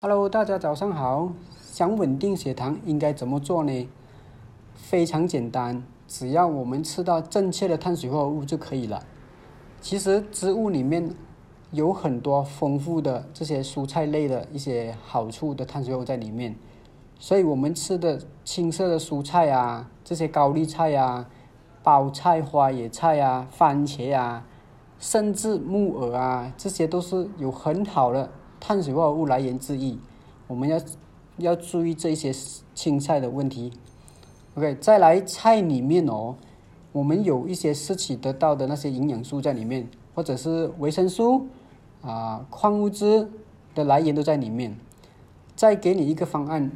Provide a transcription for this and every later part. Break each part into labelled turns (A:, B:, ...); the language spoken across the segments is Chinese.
A: Hello，大家早上好。想稳定血糖应该怎么做呢？非常简单，只要我们吃到正确的碳水化合物就可以了。其实植物里面有很多丰富的这些蔬菜类的一些好处的碳水化合物在里面，所以我们吃的青色的蔬菜啊，这些高丽菜啊、包菜、花野菜啊、番茄啊，甚至木耳啊，这些都是有很好的。碳水化合物来源之一，我们要要注意这些青菜的问题。OK，再来菜里面哦，我们有一些摄取得到的那些营养素在里面，或者是维生素啊、矿物质的来源都在里面。再给你一个方案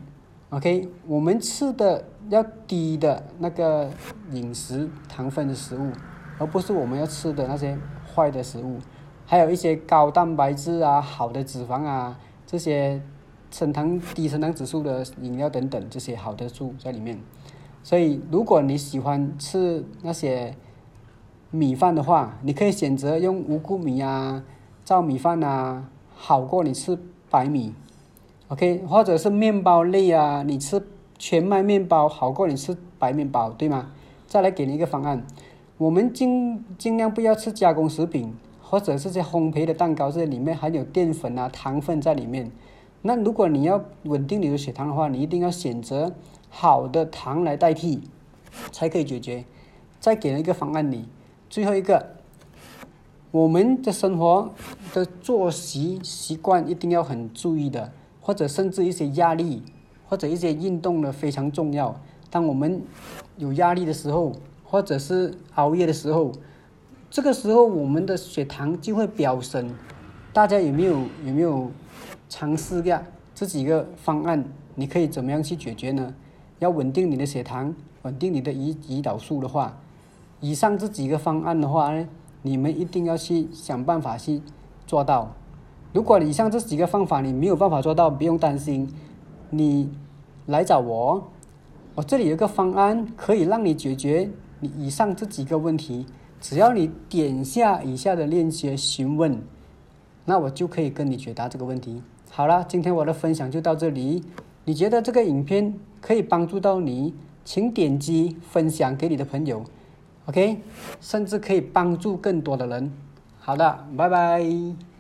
A: ，OK，我们吃的要低的那个饮食糖分的食物，而不是我们要吃的那些坏的食物。还有一些高蛋白质啊、好的脂肪啊，这些升糖低升糖指数的饮料等等，这些好的素在里面。所以，如果你喜欢吃那些米饭的话，你可以选择用五谷米啊、糙米饭啊，好过你吃白米。OK，或者是面包类啊，你吃全麦面包好过你吃白面包，对吗？再来给你一个方案，我们尽尽量不要吃加工食品。或者是些烘焙的蛋糕，这里面含有淀粉啊、糖分在里面。那如果你要稳定你的血糖的话，你一定要选择好的糖来代替，才可以解决。再给了一个方案，你最后一个，我们的生活的作息习惯一定要很注意的，或者甚至一些压力或者一些运动呢非常重要。当我们有压力的时候，或者是熬夜的时候。这个时候，我们的血糖就会飙升。大家有没有有没有尝试一下这几个方案？你可以怎么样去解决呢？要稳定你的血糖，稳定你的胰胰岛素的话，以上这几个方案的话呢，你们一定要去想办法去做到。如果以上这几个方法你没有办法做到，不用担心，你来找我，我这里有个方案可以让你解决你以上这几个问题。只要你点下以下的链接询问，那我就可以跟你解答这个问题。好了，今天我的分享就到这里。你觉得这个影片可以帮助到你，请点击分享给你的朋友，OK？甚至可以帮助更多的人。好的，拜拜。